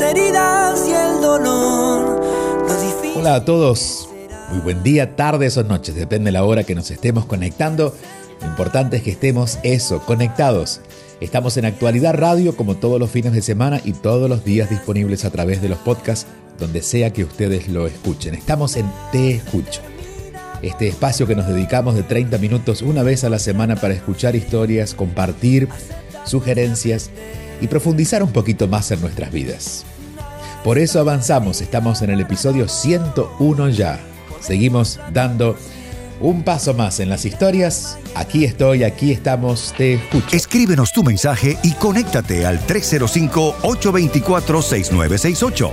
Heridas y el dolor. Hola a todos, muy buen día, tardes o noches, depende de la hora que nos estemos conectando. Lo importante es que estemos eso, conectados. Estamos en Actualidad Radio como todos los fines de semana y todos los días disponibles a través de los podcasts donde sea que ustedes lo escuchen. Estamos en Te Escucho. Este espacio que nos dedicamos de 30 minutos una vez a la semana para escuchar historias, compartir sugerencias y profundizar un poquito más en nuestras vidas. Por eso avanzamos, estamos en el episodio 101 ya. Seguimos dando un paso más en las historias. Aquí estoy, aquí estamos, te escucho. Escríbenos tu mensaje y conéctate al 305-824-6968.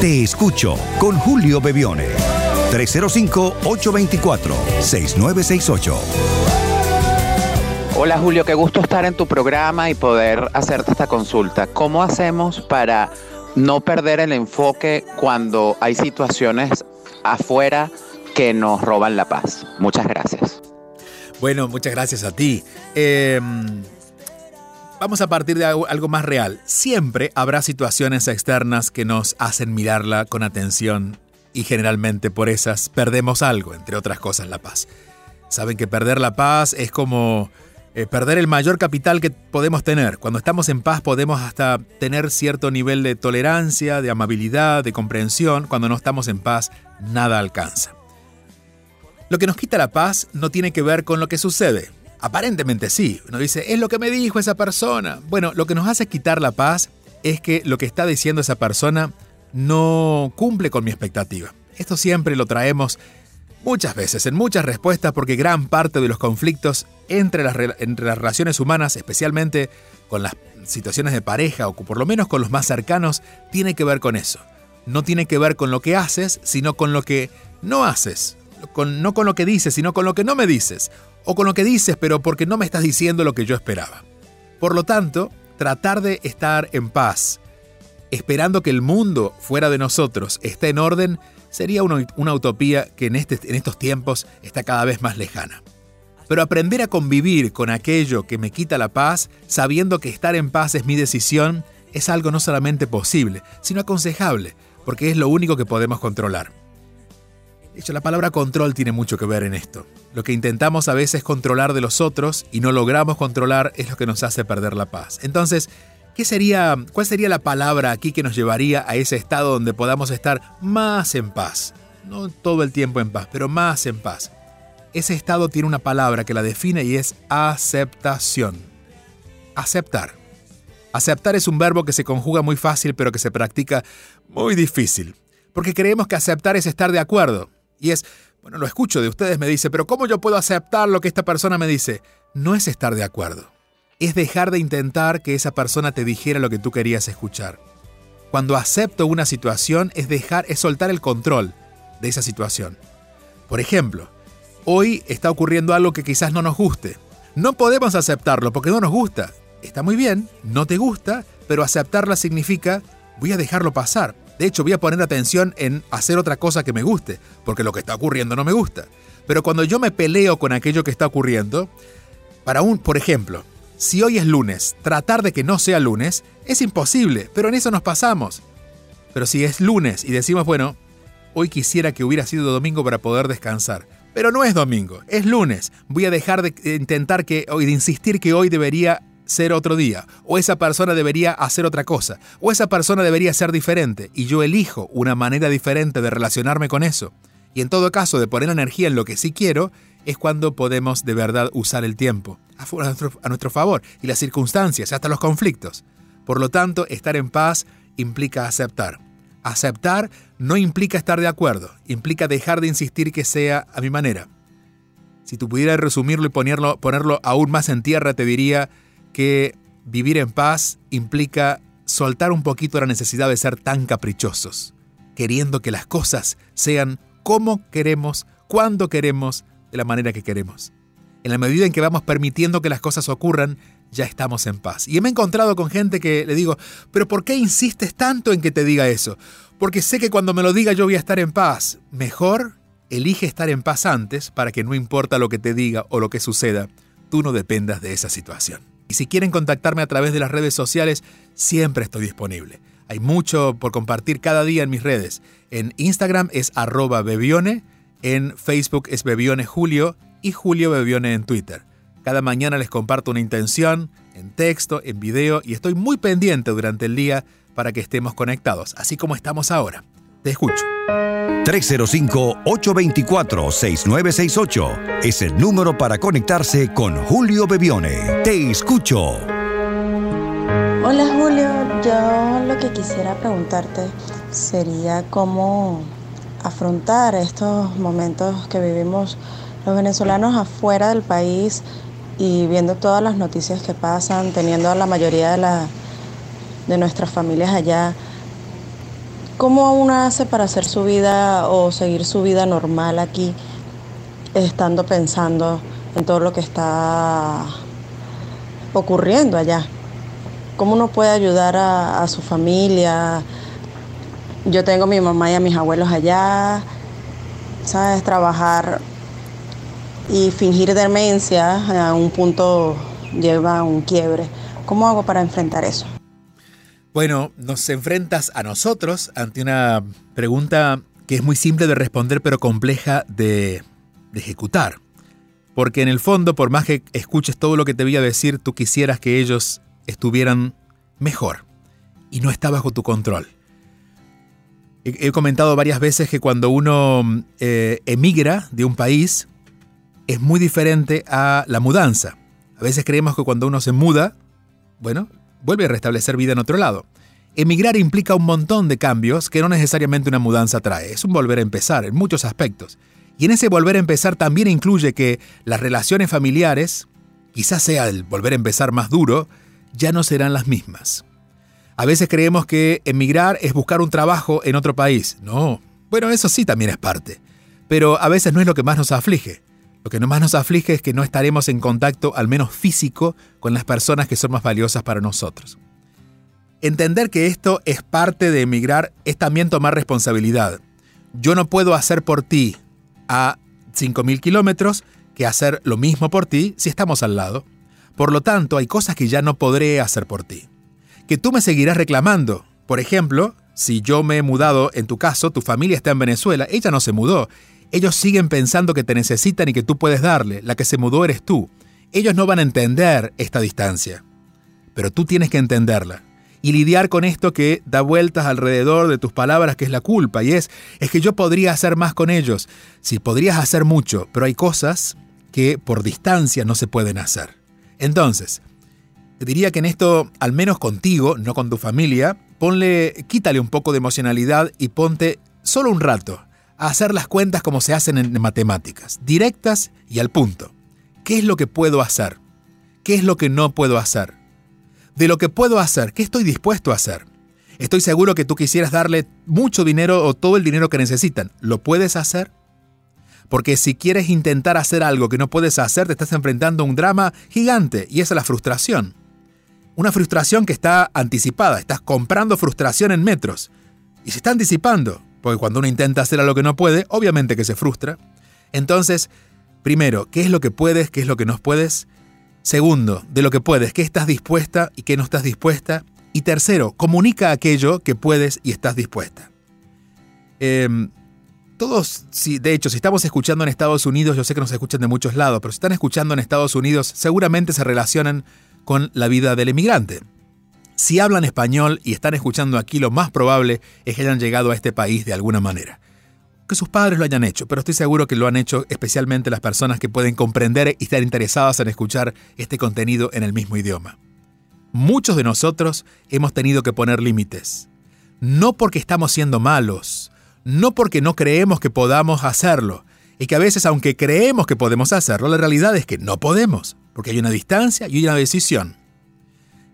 Te escucho con Julio Bebione. 305-824-6968. Hola Julio, qué gusto estar en tu programa y poder hacerte esta consulta. ¿Cómo hacemos para no perder el enfoque cuando hay situaciones afuera que nos roban la paz? Muchas gracias. Bueno, muchas gracias a ti. Eh, vamos a partir de algo más real. Siempre habrá situaciones externas que nos hacen mirarla con atención y generalmente por esas perdemos algo, entre otras cosas la paz. Saben que perder la paz es como eh, perder el mayor capital que podemos tener. Cuando estamos en paz podemos hasta tener cierto nivel de tolerancia, de amabilidad, de comprensión. Cuando no estamos en paz, nada alcanza. Lo que nos quita la paz no tiene que ver con lo que sucede. Aparentemente sí. Uno dice, es lo que me dijo esa persona. Bueno, lo que nos hace quitar la paz es que lo que está diciendo esa persona no cumple con mi expectativa. Esto siempre lo traemos muchas veces, en muchas respuestas, porque gran parte de los conflictos entre las, relaciones humanas, especialmente con las situaciones de pareja o por lo menos con los más cercanos, tiene que ver con eso. No tiene que ver con lo que haces, sino con lo que no haces. Con, no con lo que dices, sino con lo que no me dices. O con lo que dices, pero porque no me estás diciendo lo que yo esperaba. Por lo tanto, tratar de estar en paz, esperando que el mundo fuera de nosotros esté en orden, sería una, utopía que en, este, en estos tiempos está cada vez más lejana. Pero aprender a convivir con aquello que me quita la paz, sabiendo que estar en paz es mi decisión, es algo no solamente posible, sino aconsejable, porque es lo único que podemos controlar. De hecho, la palabra control tiene mucho que ver en esto. Lo que intentamos a veces controlar de los otros y no logramos controlar es lo que nos hace perder la paz. Entonces, ¿Qué sería, ¿Cuál sería la palabra aquí que nos llevaría a ese estado donde podamos estar más en paz? No todo el tiempo en paz, pero más en paz. Ese estado tiene una palabra que la define y es aceptación. Aceptar. Aceptar es un verbo que se conjuga muy fácil pero que se practica muy difícil. Porque creemos que aceptar es estar de acuerdo. Y es, bueno, lo escucho de ustedes, me dice, pero ¿cómo yo puedo aceptar lo que esta persona me dice? No es estar de acuerdo es dejar de intentar que esa persona te dijera lo que tú querías escuchar. Cuando acepto una situación es dejar, es soltar el control de esa situación. Por ejemplo, hoy está ocurriendo algo que quizás no nos guste. No podemos aceptarlo porque no nos gusta. Está muy bien, no te gusta, pero aceptarla significa voy a dejarlo pasar. De hecho, voy a poner atención en hacer otra cosa que me guste, porque lo que está ocurriendo no me gusta. Pero cuando yo me peleo con aquello que está ocurriendo, para un, por ejemplo, si hoy es lunes, tratar de que no sea lunes es imposible, pero en eso nos pasamos. Pero si es lunes y decimos, bueno, hoy quisiera que hubiera sido domingo para poder descansar, pero no es domingo, es lunes, voy a dejar de intentar que hoy, de insistir que hoy debería ser otro día, o esa persona debería hacer otra cosa, o esa persona debería ser diferente, y yo elijo una manera diferente de relacionarme con eso. Y en todo caso, de poner energía en lo que sí quiero, es cuando podemos de verdad usar el tiempo a nuestro, favor y las circunstancias, hasta los conflictos. Por lo tanto, estar en paz implica aceptar. Aceptar no implica estar de acuerdo, implica dejar de insistir que sea a mi manera. Si tú pudieras resumirlo y ponerlo, ponerlo aún más en tierra, te diría que vivir en paz implica soltar un poquito la necesidad de ser tan caprichosos, queriendo que las cosas sean como queremos, cuando queremos, de la manera que queremos. En la medida en que vamos permitiendo que las cosas ocurran, ya estamos en paz. Y me he encontrado con gente que le digo, pero ¿por qué insistes tanto en que te diga eso? Porque sé que cuando me lo diga yo voy a estar en paz. Mejor elige estar en paz antes para que no importa lo que te diga o lo que suceda, tú no dependas de esa situación. Y si quieren contactarme a través de las redes sociales, siempre estoy disponible. Hay mucho por compartir cada día en mis redes. En Instagram es arroba bebione, en Facebook es bebione julio y julio bebione en Twitter. Cada mañana les comparto una intención, en texto, en video, y estoy muy pendiente durante el día para que estemos conectados, así como estamos ahora. Te escucho. 305-824-6968 es el número para conectarse con Julio Bebione. Te escucho. Hola Julio, yo lo que quisiera preguntarte sería cómo afrontar estos momentos que vivimos los venezolanos afuera del país y viendo todas las noticias que pasan, teniendo a la mayoría de, la, de nuestras familias allá. ¿Cómo uno hace para hacer su vida o seguir su vida normal aquí, estando pensando en todo lo que está ocurriendo allá? ¿Cómo uno puede ayudar a, a su familia? Yo tengo a mi mamá y a mis abuelos allá, ¿sabes? Trabajar y fingir demencia a un punto lleva a un quiebre. ¿Cómo hago para enfrentar eso? Bueno, nos enfrentas a nosotros ante una pregunta que es muy simple de responder pero compleja de, ejecutar. Porque en el fondo, por más que escuches todo lo que te voy a decir, tú quisieras que ellos estuvieran mejor. Y no está bajo tu control. He, he comentado varias veces que cuando uno eh, emigra de un país, es muy diferente a la mudanza. A veces creemos que cuando uno se muda, bueno, vuelve a restablecer vida en otro lado. Emigrar implica un montón de cambios que no necesariamente una mudanza trae. Es un volver a empezar en muchos aspectos. Y en ese volver a empezar también incluye que las relaciones familiares, quizás sea el volver a empezar más duro, ya no serán las mismas. A veces creemos que emigrar es buscar un trabajo en otro país. No. Bueno, eso sí también es parte. Pero a veces no es lo que más nos aflige. Lo que más nos aflige es que no estaremos en contacto, al menos físico, con las personas que son más valiosas para nosotros. Entender que esto es parte de emigrar es también tomar responsabilidad. Yo no puedo hacer por ti a 5.000 kilómetros que hacer lo mismo por ti si estamos al lado. Por lo tanto, hay cosas que ya no podré hacer por ti. Que tú me seguirás reclamando. Por ejemplo, si yo me he mudado, en tu caso, tu familia está en Venezuela, ella no se mudó ellos siguen pensando que te necesitan y que tú puedes darle. La que se mudó eres tú. Ellos no van a entender esta distancia. Pero tú tienes que entenderla. Y lidiar con esto que da vueltas alrededor de tus palabras, que es la culpa. Y es, es que yo podría hacer más con ellos. Sí, podrías hacer mucho, pero hay cosas que por distancia no se pueden hacer. Entonces, diría que en esto, al menos contigo, no con tu familia, ponle, quítale un poco de emocionalidad y ponte solo un rato hacer las cuentas como se hacen en matemáticas, directas y al punto. ¿Qué es lo que puedo hacer? ¿Qué es lo que no puedo hacer? De lo que puedo hacer, ¿qué estoy dispuesto a hacer? Estoy seguro que tú quisieras darle mucho dinero o todo el dinero que necesitan. ¿Lo puedes hacer? Porque si quieres intentar hacer algo que no puedes hacer, te estás enfrentando a un drama gigante y esa es la frustración. Una frustración que está anticipada, estás comprando frustración en metros y se está anticipando. Porque cuando uno intenta hacer algo que no puede, obviamente que se frustra. Entonces, primero, ¿qué es lo que puedes, qué es lo que no puedes? Segundo, de lo que puedes, ¿qué estás dispuesta y qué no estás dispuesta? Y tercero, comunica aquello que puedes y estás dispuesta. Em, todos, si, de hecho, si estamos escuchando en Estados Unidos, yo sé que nos escuchan de muchos lados, pero si están escuchando en Estados Unidos, seguramente se relacionan con la vida del emigrante. Si hablan español y están escuchando aquí, lo más probable es que hayan llegado a este país de alguna manera. Que sus padres lo hayan hecho, pero estoy seguro que lo han hecho especialmente las personas que pueden comprender y estar interesadas en escuchar este contenido en el mismo idioma. Muchos de nosotros hemos tenido que poner límites. No porque estamos siendo malos, no porque no creemos que podamos hacerlo, y que a veces aunque creemos que podemos hacerlo, la realidad es que no podemos, porque hay una distancia y una decisión.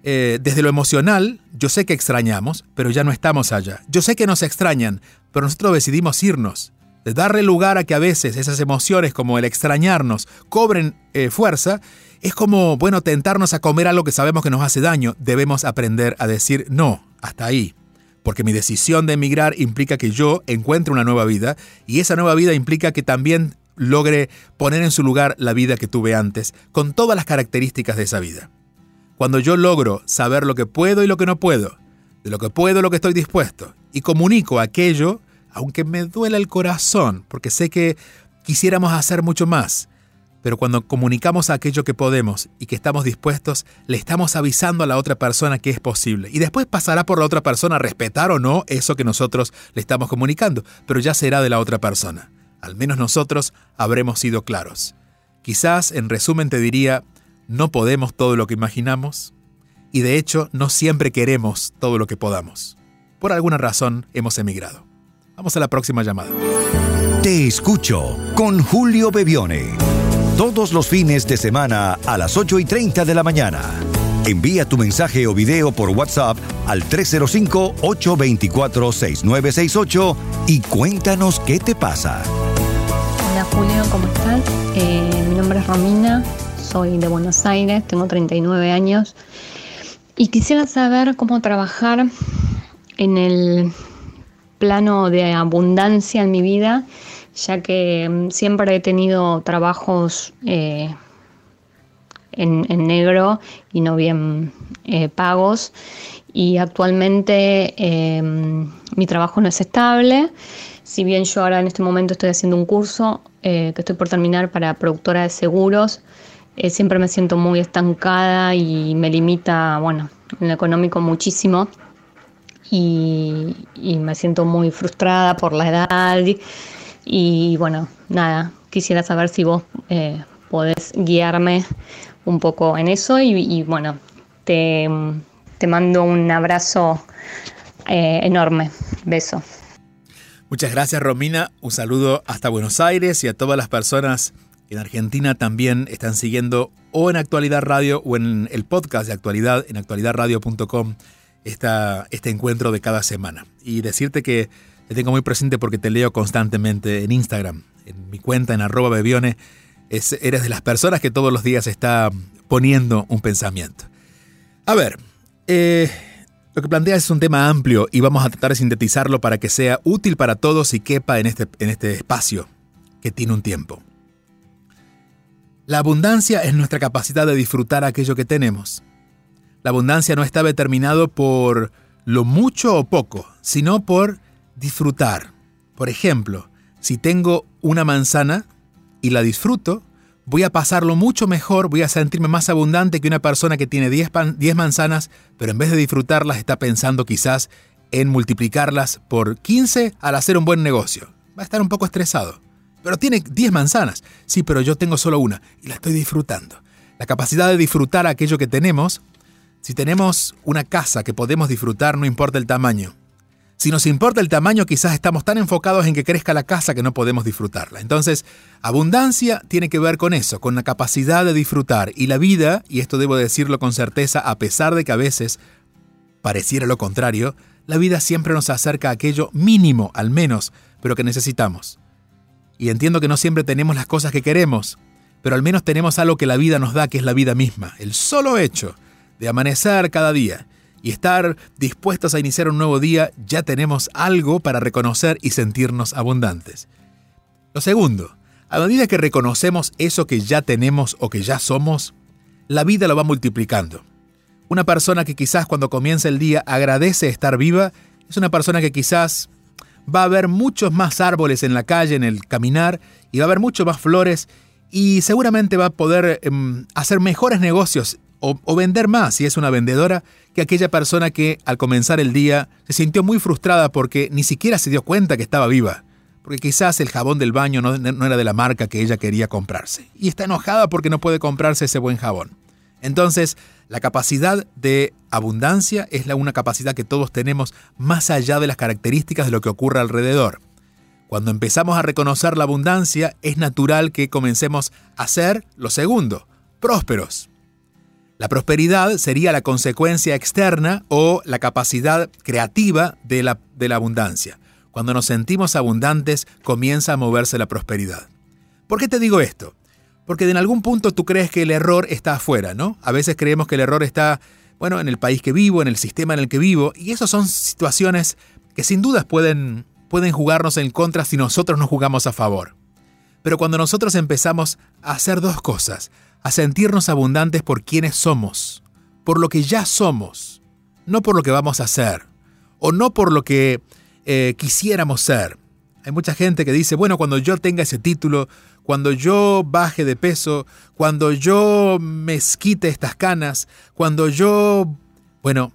Eh, desde lo emocional, yo sé que extrañamos, pero ya no estamos allá. Yo sé que nos extrañan, pero nosotros decidimos irnos. De darle lugar a que a veces esas emociones como el extrañarnos cobren eh, fuerza, es como, bueno, tentarnos a comer algo que sabemos que nos hace daño. Debemos aprender a decir no, hasta ahí. Porque mi decisión de emigrar implica que yo encuentre una nueva vida y esa nueva vida implica que también logre poner en su lugar la vida que tuve antes, con todas las características de esa vida. Cuando yo logro saber lo que puedo y lo que no puedo, de lo que puedo, lo que estoy dispuesto, y comunico aquello, aunque me duela el corazón, porque sé que quisiéramos hacer mucho más, pero cuando comunicamos aquello que podemos y que estamos dispuestos, le estamos avisando a la otra persona que es posible. Y después pasará por la otra persona a respetar o no eso que nosotros le estamos comunicando, pero ya será de la otra persona. Al menos nosotros habremos sido claros. Quizás, en resumen, te diría, no podemos todo lo que imaginamos y de hecho no siempre queremos todo lo que podamos. Por alguna razón hemos emigrado. Vamos a la próxima llamada. Te escucho con Julio Bebione. Todos los fines de semana a las 8 y 30 de la mañana. Envía tu mensaje o video por WhatsApp al 305-824-6968 y cuéntanos qué te pasa. Hola Julio, ¿cómo estás? Eh, mi nombre es Romina, soy de Buenos Aires, tengo 39 años y quisiera saber cómo trabajar en el plano de abundancia en mi vida, ya que mm, siempre he tenido trabajos eh, en, negro y no bien eh, pagos y actualmente em, mi trabajo no es estable. Si bien yo ahora en este momento estoy haciendo un curso eh, que estoy por terminar para productora de seguros, eh, siempre me siento muy estancada y me limita, bueno, en lo económico muchísimo. Y, me siento muy frustrada por la edad. Y, bueno, nada, quisiera saber si vos eh, podés guiarme un poco en eso. Y, bueno, te, mando un abrazo eh, enorme. Beso. Muchas gracias Romina, un saludo hasta Buenos Aires y a todas las personas en Argentina también están siguiendo o en Actualidad Radio o en el podcast de Actualidad, en actualidadradio.com, este encuentro de cada semana. Y decirte que te tengo muy presente porque te leo constantemente en Instagram, en mi cuenta en arroba bebione, eres de las personas que todos los días está poniendo un pensamiento. A ver, eh, lo que planteas es un tema amplio y vamos a tratar de sintetizarlo para que sea útil para todos y quepa en este, en este espacio que tiene un tiempo. La abundancia es nuestra capacidad de disfrutar aquello que tenemos. La abundancia no está determinado por lo mucho o poco, sino por disfrutar. Por ejemplo, si tengo una manzana y la disfruto, voy a pasarlo mucho mejor, voy a sentirme más abundante que una persona que tiene 10, manzanas, pero en vez de disfrutarlas está pensando quizás en multiplicarlas por 15 al hacer un buen negocio. Va a estar un poco estresado pero tiene 10 manzanas. Sí, pero yo tengo solo una y la estoy disfrutando. La capacidad de disfrutar aquello que tenemos, si tenemos una casa que podemos disfrutar, no importa el tamaño. Si nos importa el tamaño, quizás estamos tan enfocados en que crezca la casa que no podemos disfrutarla. Entonces, abundancia tiene que ver con eso, con la capacidad de disfrutar. Y la vida, y esto debo decirlo con certeza, a pesar de que a veces pareciera lo contrario, la vida siempre nos acerca a aquello mínimo, al menos, pero que necesitamos. Y entiendo que no siempre tenemos las cosas que queremos, pero al menos tenemos algo que la vida nos da, que es la vida misma. El solo hecho de amanecer cada día y estar dispuestos a iniciar un nuevo día, ya tenemos algo para reconocer y sentirnos abundantes. Lo segundo, a medida que reconocemos eso que ya tenemos o que ya somos, la vida lo va multiplicando. Una persona que quizás cuando comienza el día agradece estar viva, es una persona que quizás va a haber muchos más árboles en la calle, en el caminar, y va a haber mucho más flores, y seguramente va a poder em, hacer mejores negocios o, vender más si es una vendedora que aquella persona que al comenzar el día se sintió muy frustrada porque ni siquiera se dio cuenta que estaba viva, porque quizás el jabón del baño no era de la marca que ella quería comprarse, y está enojada porque no puede comprarse ese buen jabón. Entonces, la capacidad de abundancia es la una capacidad que todos tenemos más allá de las características de lo que ocurre alrededor. Cuando empezamos a reconocer la abundancia, es natural que comencemos a ser lo segundo, prósperos. La prosperidad sería la consecuencia externa o la capacidad creativa de la, de la abundancia. Cuando nos sentimos abundantes, comienza a moverse la prosperidad. ¿Por qué te digo esto? Porque en algún punto tú crees que el error está afuera, ¿no? A veces creemos que el error está, bueno, en el país que vivo, en el sistema en el que vivo, y esas son situaciones que sin dudas pueden, pueden jugarnos en contra si nosotros no jugamos a favor. Pero cuando nosotros empezamos a hacer dos cosas, a sentirnos abundantes por quienes somos, por lo que ya somos, no por lo que vamos a hacer, o no por lo que eh, quisiéramos ser. Hay mucha gente que dice, bueno, cuando yo tenga ese título, cuando yo baje de peso, cuando yo me quite estas canas, cuando yo... Bueno,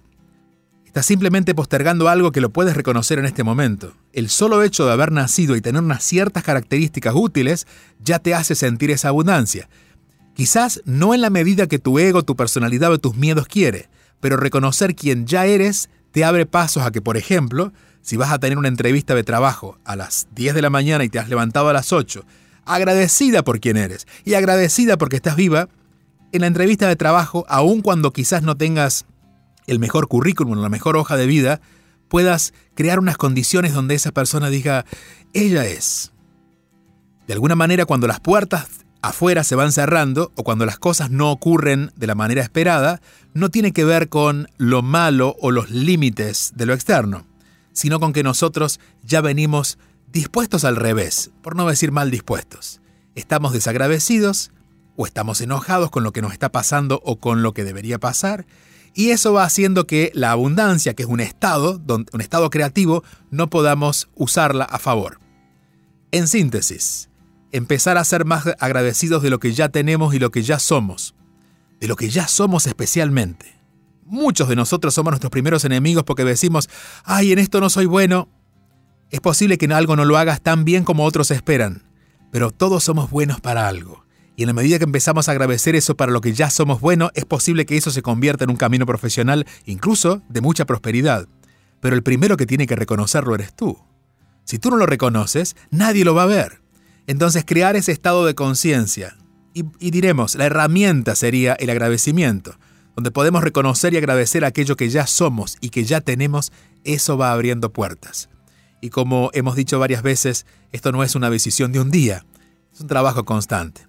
estás simplemente postergando algo que lo puedes reconocer en este momento. El solo hecho de haber nacido y tener unas ciertas características útiles ya te hace sentir esa abundancia. Quizás no en la medida que tu ego, tu personalidad o tus miedos quiere, pero reconocer quién ya eres te abre pasos a que, por ejemplo, si vas a tener una entrevista de trabajo a las 10 de la mañana y te has levantado a las 8, agradecida por quien eres y agradecida porque estás viva, en la entrevista de trabajo, aun cuando quizás no tengas el mejor currículum, la mejor hoja de vida, puedas crear unas condiciones donde esa persona diga, ella es. De alguna manera, cuando las puertas afuera se van cerrando o cuando las cosas no ocurren de la manera esperada, no tiene que ver con lo malo o los límites de lo externo sino con que nosotros ya venimos dispuestos al revés, por no decir mal dispuestos. Estamos desagradecidos o estamos enojados con lo que nos está pasando o con lo que debería pasar, y eso va haciendo que la abundancia, que es un estado, un estado creativo, no podamos usarla a favor. En síntesis, empezar a ser más agradecidos de lo que ya tenemos y lo que ya somos, de lo que ya somos especialmente. Muchos de nosotros somos nuestros primeros enemigos porque decimos, ay, en esto no soy bueno. Es posible que en algo no lo hagas tan bien como otros esperan, pero todos somos buenos para algo. Y en la medida que empezamos a agradecer eso para lo que ya somos buenos, es posible que eso se convierta en un camino profesional, incluso de mucha prosperidad. Pero el primero que tiene que reconocerlo eres tú. Si tú no lo reconoces, nadie lo va a ver. Entonces crear ese estado de conciencia. Y, diremos, la herramienta sería el agradecimiento donde podemos reconocer y agradecer aquello que ya somos y que ya tenemos, eso va abriendo puertas. Y como hemos dicho varias veces, esto no es una decisión de un día, es un trabajo constante.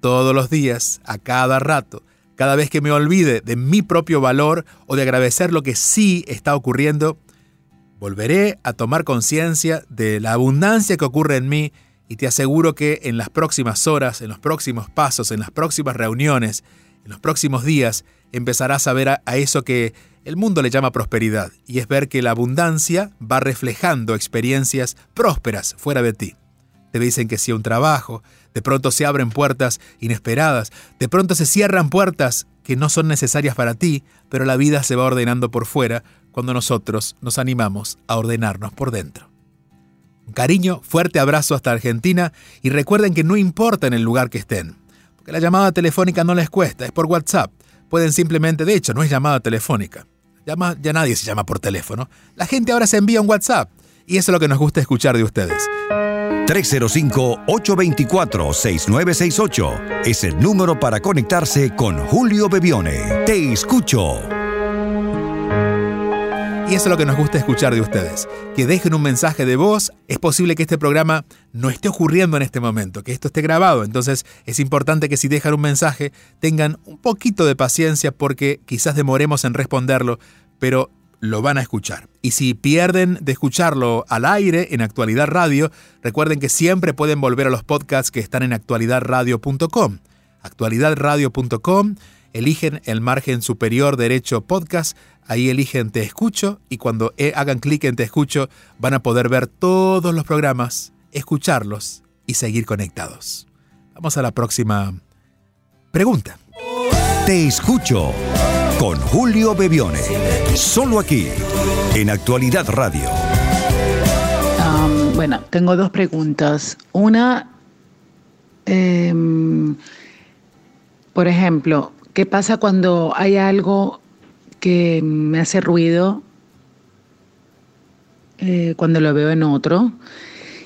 Todos los días, a cada rato, cada vez que me olvide de mi propio valor o de agradecer lo que sí está ocurriendo, volveré a tomar conciencia de la abundancia que ocurre en mí y te aseguro que en las próximas horas, en los próximos pasos, en las próximas reuniones, en los próximos días, empezarás a ver a, eso que el mundo le llama prosperidad, y es ver que la abundancia va reflejando experiencias prósperas fuera de ti. Te dicen que sí a un trabajo, de pronto se abren puertas inesperadas, de pronto se cierran puertas que no son necesarias para ti, pero la vida se va ordenando por fuera cuando nosotros nos animamos a ordenarnos por dentro. Cariño, fuerte abrazo hasta Argentina y recuerden que no importa en el lugar que estén, porque la llamada telefónica no les cuesta, es por WhatsApp pueden simplemente, de hecho, no es llamada telefónica. Llama, ya nadie se llama por teléfono. La gente ahora se envía un WhatsApp. Y eso es lo que nos gusta escuchar de ustedes. 305-824-6968 es el número para conectarse con Julio Bebione. Te escucho. Y eso es lo que nos gusta escuchar de ustedes. Que dejen un mensaje de voz. Es posible que este programa no esté ocurriendo en este momento, que esto esté grabado. Entonces es importante que si dejan un mensaje tengan un poquito de paciencia porque quizás demoremos en responderlo, pero lo van a escuchar. Y si pierden de escucharlo al aire en Actualidad Radio, recuerden que siempre pueden volver a los podcasts que están en actualidadradio.com. Actualidadradio.com, eligen el margen superior derecho podcast Ahí eligen Te Escucho y cuando eh, hagan clic en Te Escucho van a poder ver todos los programas, escucharlos y seguir conectados. Vamos a la próxima pregunta. Te Escucho con Julio Bebione. Solo aquí, en Actualidad Radio. bueno, tengo dos preguntas. Una, em, por ejemplo, ¿qué pasa cuando hay algo que me hace ruido eh, cuando lo veo en otro.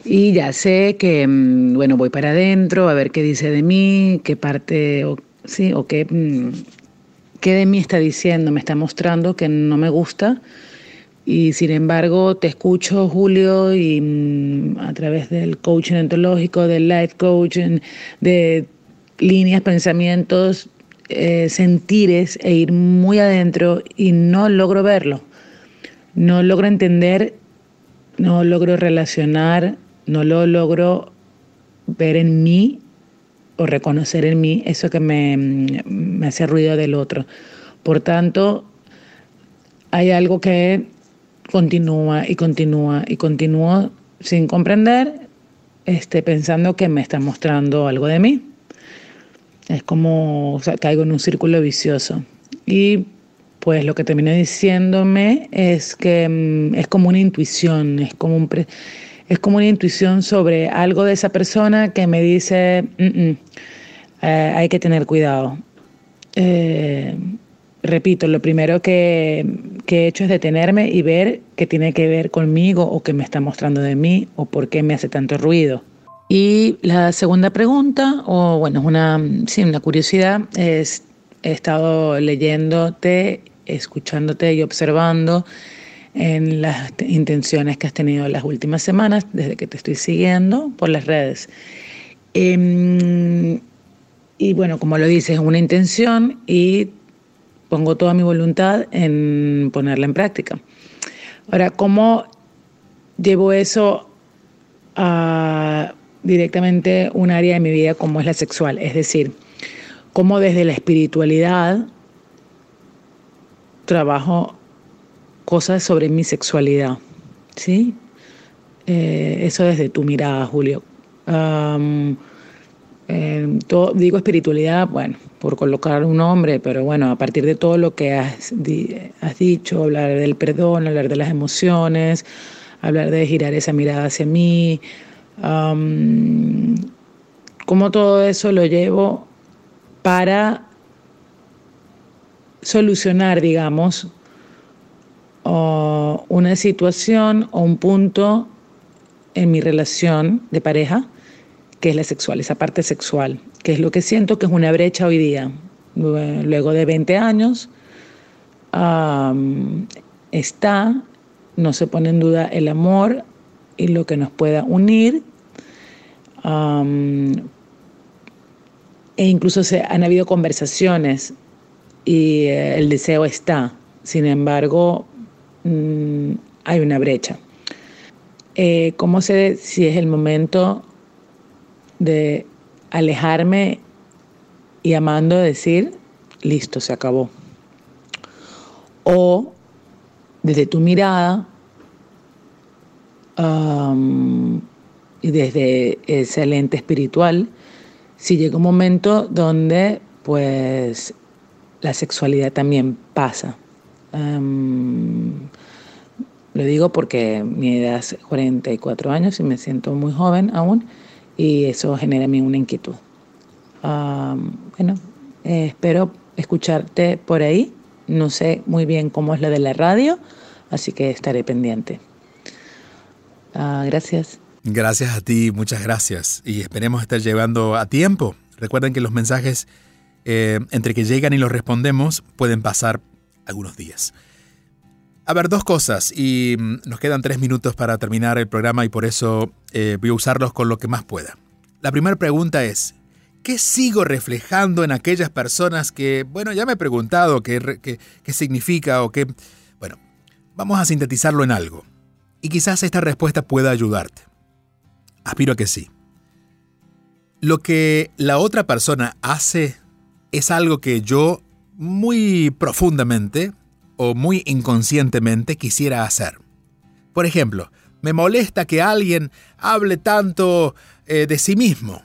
Y ya sé que, mm, bueno, voy para adentro a ver qué dice de mí, qué parte, o, sí, o qué, mm, ¿qué de mí está diciendo? Me está mostrando que no me gusta. Y sin embargo, te escucho, Julio, y mm, a través del coaching ontológico, del life coaching, de líneas, pensamientos, eh, sentires e ir muy adentro y no logro verlo. No logro entender, no logro relacionar, no lo logro ver en mí o reconocer en mí eso que me, hace ruido del otro. Por tanto, hay algo que continúa y continúa y continúa sin comprender, este, pensando que me está mostrando algo de mí. Es como caigo en un círculo vicioso. Y pues lo que termina diciéndome es que mm, es como una intuición, es como, un es como una intuición sobre algo de esa persona que me dice, mm, mm, eh, hay que tener cuidado. Eh, repito, lo primero que, que, he hecho es detenerme y ver qué tiene que ver conmigo o qué me está mostrando de mí o por qué me hace tanto ruido. Y la segunda pregunta, o bueno, una, sí, una curiosidad, es, he estado leyéndote, escuchándote y observando en las intenciones que has tenido las últimas semanas, desde que te estoy siguiendo por las redes. Em, y bueno, como lo dices, es una intención y pongo toda mi voluntad en ponerla en práctica. Ahora, ¿cómo llevo eso a directamente un área de mi vida como es la sexual, es decir, cómo desde la espiritualidad trabajo cosas sobre mi sexualidad, ¿sí? Eh, eso desde tu mirada, Julio. digo espiritualidad, bueno, por colocar un nombre, pero bueno, a partir de todo lo que has, has dicho, hablar del perdón, hablar de las emociones, hablar de girar esa mirada hacia mí, Um, ¿Cómo todo eso lo llevo para solucionar, digamos, una situación o un punto en mi relación de pareja, que es la sexual, esa parte sexual, que es lo que siento que es una brecha hoy día. Luego de 20 años, está, no se pone en duda el amor y lo que nos pueda unir e incluso se, han habido conversaciones y eh, el deseo está. Sin embargo, mm, hay una brecha. Eh, ¿Cómo sé si es el momento de alejarme y amando decir, listo, se acabó? O desde tu mirada, y desde ese lente espiritual, si llega un momento donde pues la sexualidad también pasa. Lo digo porque mi edad es 44 años y me siento muy joven aún y eso genera en mí una inquietud. bueno, espero escucharte por ahí. No sé muy bien cómo es la de la radio, así que estaré pendiente. Ah, gracias. Gracias a ti, muchas gracias. Y esperemos estar llevando a tiempo. Recuerden que los mensajes, eh, entre que llegan y los respondemos, pueden pasar algunos días. A ver, dos cosas, y mm, nos quedan tres minutos para terminar el programa y por eso eh, voy a usarlos con lo que más pueda. La primera pregunta es, ¿qué sigo reflejando en aquellas personas que, bueno, ya me he preguntado qué, qué, qué significa o qué... Bueno, vamos a sintetizarlo en algo. Y quizás esta respuesta pueda ayudarte. Aspiro a que sí. Lo que la otra persona hace es algo que yo muy profundamente o muy inconscientemente quisiera hacer. Por ejemplo, me molesta que alguien hable tanto eh, de sí mismo.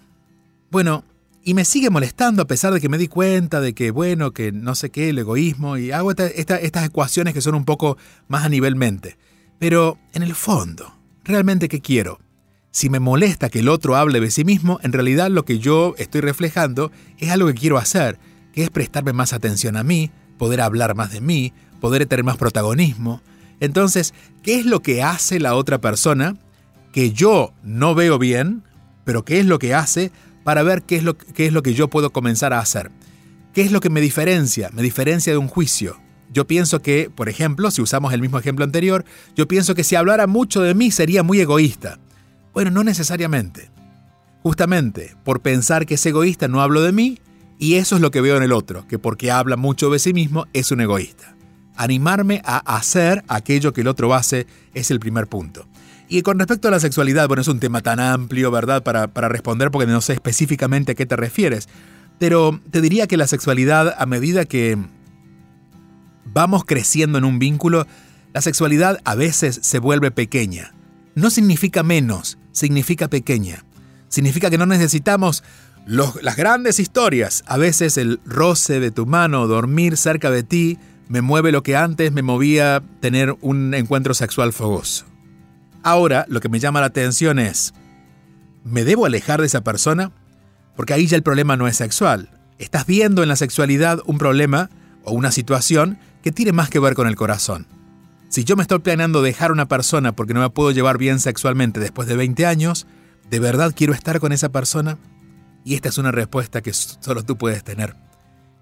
Bueno, y me sigue molestando a pesar de que me di cuenta de que, bueno, que no sé qué, el egoísmo, y hago estas ecuaciones que son un poco más a nivel mente. Pero, en el fondo, ¿realmente qué quiero? Si me molesta que el otro hable de sí mismo, en realidad lo que yo estoy reflejando es algo que quiero hacer, que es prestarme más atención a mí, poder hablar más de mí, poder tener más protagonismo. Entonces, ¿qué es lo que hace la otra persona que yo no veo bien, pero qué es lo que hace para ver qué es lo, qué es lo que yo puedo comenzar a hacer? ¿Qué es lo que me diferencia? Me diferencia de un juicio. Yo pienso que, por ejemplo, si usamos el mismo ejemplo anterior, yo pienso que si hablara mucho de mí sería muy egoísta. Bueno, no necesariamente. Justamente por pensar que es egoísta no hablo de mí y eso es lo que veo en el otro, que porque habla mucho de sí mismo es un egoísta. Animarme a hacer aquello que el otro hace es el primer punto. Y con respecto a la sexualidad, bueno, es un tema tan amplio, ¿verdad? Para, para responder porque no sé específicamente a qué te refieres. Pero te diría que la sexualidad, a medida que vamos creciendo en un vínculo, la sexualidad a veces se vuelve pequeña. No significa menos, significa pequeña. Significa que no necesitamos las grandes historias. A veces el roce de tu mano, dormir cerca de ti, me mueve lo que antes me movía tener un encuentro sexual fogoso. Ahora lo que me llama la atención es, ¿me debo alejar de esa persona? Porque ahí ya el problema no es sexual. Estás viendo en la sexualidad un problema o una situación que tiene más que ver con el corazón. Si yo me estoy planeando dejar a una persona porque no me puedo llevar bien sexualmente después de 20 años, ¿de verdad quiero estar con esa persona? Y esta es una respuesta que solo tú puedes tener.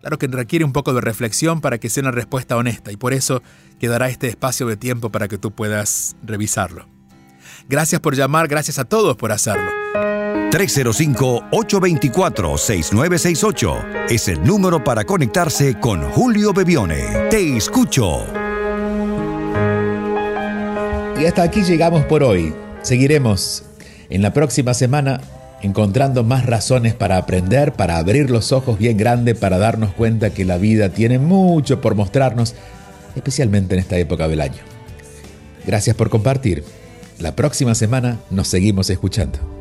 Claro que requiere un poco de reflexión para que sea una respuesta honesta y por eso quedará este espacio de tiempo para que tú puedas revisarlo. Gracias por llamar, gracias a todos por hacerlo. 305-824-6968 es el número para conectarse con Julio Bebione. Te escucho. Y hasta aquí llegamos por hoy. Seguiremos en la próxima semana encontrando más razones para aprender, para abrir los ojos bien grandes, para darnos cuenta que la vida tiene mucho por mostrarnos, especialmente en esta época del año. Gracias por compartir. La próxima semana nos seguimos escuchando.